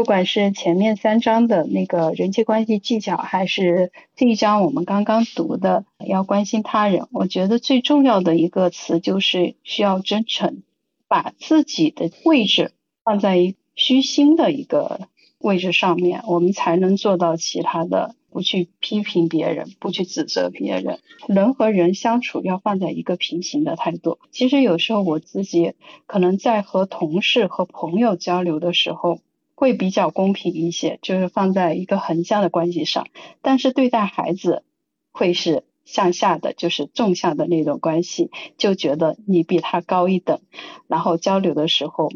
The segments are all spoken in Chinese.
不管是前面三章的那个人际关系技巧，还是这一章我们刚刚读的要关心他人，我觉得最重要的一个词就是需要真诚，把自己的位置放在一虚心的一个位置上面，我们才能做到其他的。不去批评别人，不去指责别人，人和人相处要放在一个平行的态度。其实有时候我自己可能在和同事和朋友交流的时候会比较公平一些，就是放在一个横向的关系上。但是对待孩子会是向下的，就是纵向的那种关系，就觉得你比他高一等。然后交流的时候，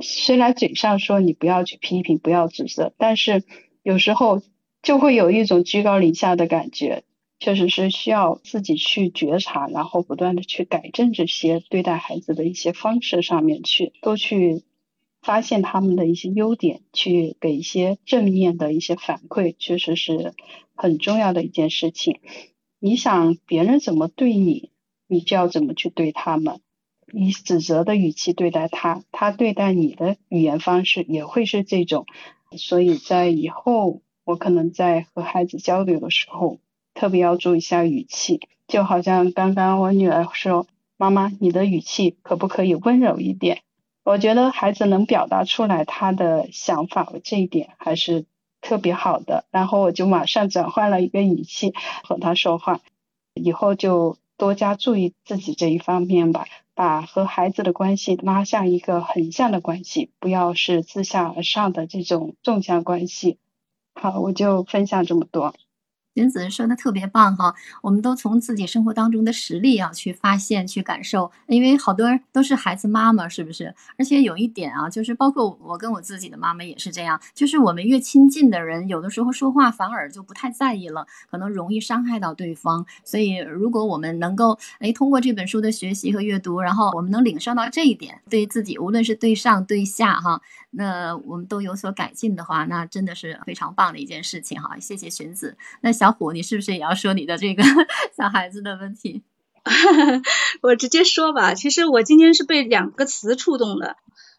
虽然嘴上说你不要去批评，不要指责，但是有时候。就会有一种居高临下的感觉，确实是需要自己去觉察，然后不断的去改正这些对待孩子的一些方式上面去，多去发现他们的一些优点，去给一些正面的一些反馈，确实是很重要的一件事情。你想别人怎么对你，你就要怎么去对他们，以指责的语气对待他，他对待你的语言方式也会是这种，所以在以后。我可能在和孩子交流的时候，特别要注意一下语气，就好像刚刚我女儿说：“妈妈，你的语气可不可以温柔一点？”我觉得孩子能表达出来他的想法，这一点还是特别好的。然后我就马上转换了一个语气和他说话，以后就多加注意自己这一方面吧，把和孩子的关系拉向一个横向的关系，不要是自下而上的这种纵向关系。好，我就分享这么多。云子说的特别棒哈，我们都从自己生活当中的实例啊去发现、去感受，因为好多人都是孩子妈妈，是不是？而且有一点啊，就是包括我跟我自己的妈妈也是这样，就是我们越亲近的人，有的时候说话反而就不太在意了，可能容易伤害到对方。所以，如果我们能够哎通过这本书的学习和阅读，然后我们能领受到这一点，对自己无论是对上对下哈，那我们都有所改进的话，那真的是非常棒的一件事情哈。谢谢荀子，那小。小虎，你是不是也要说你的这个 小孩子的问题？我直接说吧。其实我今天是被两个词触动的，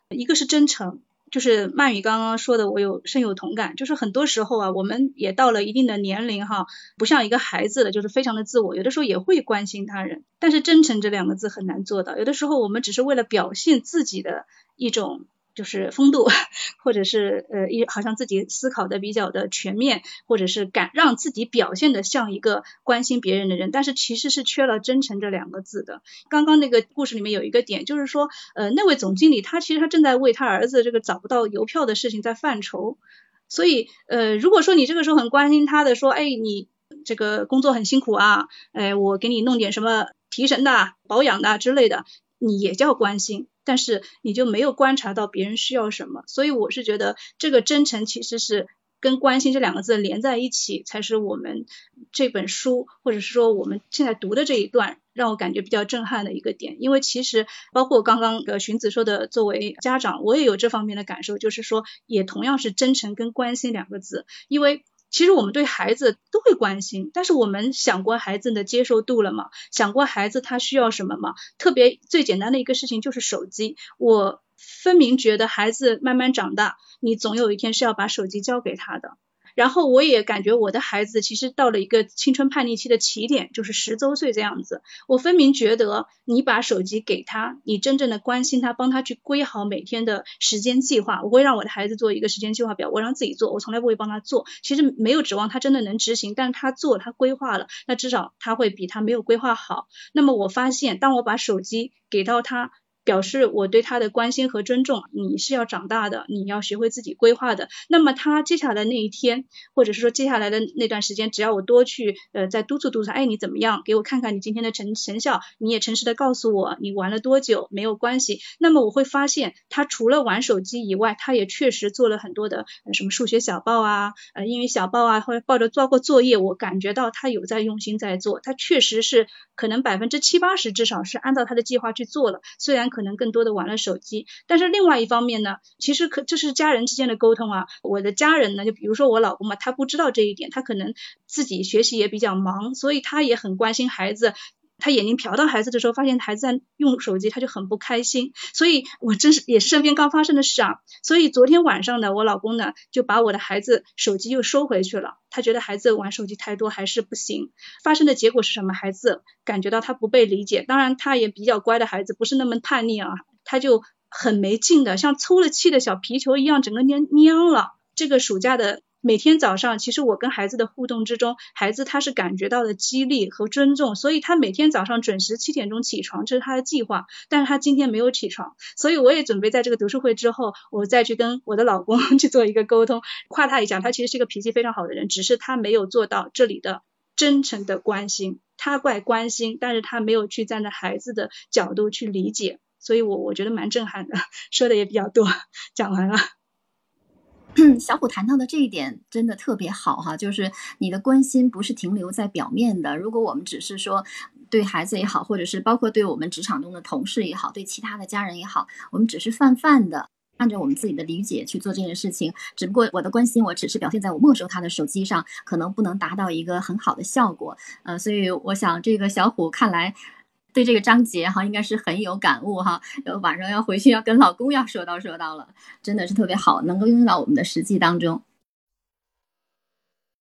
一个是真诚，就是曼宇刚刚说的，我有深有同感。就是很多时候啊，我们也到了一定的年龄哈，不像一个孩子了，就是非常的自我，有的时候也会关心他人，但是真诚这两个字很难做到。有的时候我们只是为了表现自己的一种。就是风度，或者是呃一好像自己思考的比较的全面，或者是敢让自己表现的像一个关心别人的人，但是其实是缺了真诚这两个字的。刚刚那个故事里面有一个点，就是说呃那位总经理他其实他正在为他儿子这个找不到邮票的事情在犯愁，所以呃如果说你这个时候很关心他的说，哎你这个工作很辛苦啊，哎我给你弄点什么提神的、保养的之类的，你也叫关心。但是你就没有观察到别人需要什么，所以我是觉得这个真诚其实是跟关心这两个字连在一起，才是我们这本书或者是说我们现在读的这一段让我感觉比较震撼的一个点。因为其实包括刚刚呃荀子说的，作为家长我也有这方面的感受，就是说也同样是真诚跟关心两个字，因为。其实我们对孩子都会关心，但是我们想过孩子的接受度了吗？想过孩子他需要什么吗？特别最简单的一个事情就是手机，我分明觉得孩子慢慢长大，你总有一天是要把手机交给他的。然后我也感觉我的孩子其实到了一个青春叛逆期的起点，就是十周岁这样子。我分明觉得你把手机给他，你真正的关心他，帮他去规好每天的时间计划。我会让我的孩子做一个时间计划表，我让自己做，我从来不会帮他做。其实没有指望他真的能执行，但是他做，他规划了，那至少他会比他没有规划好。那么我发现，当我把手机给到他。表示我对他的关心和尊重。你是要长大的，你要学会自己规划的。那么他接下来那一天，或者是说接下来的那段时间，只要我多去呃再督促督促，哎你怎么样？给我看看你今天的成成效，你也诚实的告诉我你玩了多久，没有关系。那么我会发现他除了玩手机以外，他也确实做了很多的什么数学小报啊，呃英语小报啊，或者抱着做过作业，我感觉到他有在用心在做，他确实是可能百分之七八十至少是按照他的计划去做了，虽然。可能更多的玩了手机，但是另外一方面呢，其实可这是家人之间的沟通啊。我的家人呢，就比如说我老公嘛，他不知道这一点，他可能自己学习也比较忙，所以他也很关心孩子。他眼睛瞟到孩子的时候，发现孩子在用手机，他就很不开心。所以，我真是也是身边刚发生的事啊。所以昨天晚上呢，我老公呢就把我的孩子手机又收回去了。他觉得孩子玩手机太多还是不行。发生的结果是什么？孩子感觉到他不被理解。当然，他也比较乖的孩子，不是那么叛逆啊，他就很没劲的，像抽了气的小皮球一样，整个蔫蔫了。这个暑假的。每天早上，其实我跟孩子的互动之中，孩子他是感觉到了激励和尊重，所以他每天早上准时七点钟起床，这是他的计划。但是他今天没有起床，所以我也准备在这个读书会之后，我再去跟我的老公 去做一个沟通，夸他一下。他其实是一个脾气非常好的人，只是他没有做到这里的真诚的关心。他怪关心，但是他没有去站在孩子的角度去理解，所以我我觉得蛮震撼的，说的也比较多，讲完了。小虎谈到的这一点真的特别好哈，就是你的关心不是停留在表面的。如果我们只是说对孩子也好，或者是包括对我们职场中的同事也好，对其他的家人也好，我们只是泛泛的按照我们自己的理解去做这件事情，只不过我的关心我只是表现在我没收他的手机上，可能不能达到一个很好的效果。呃，所以我想这个小虎看来。对这个章节哈，应该是很有感悟哈。然后晚上要回去要跟老公要说道说道了，真的是特别好，能够用到我们的实际当中。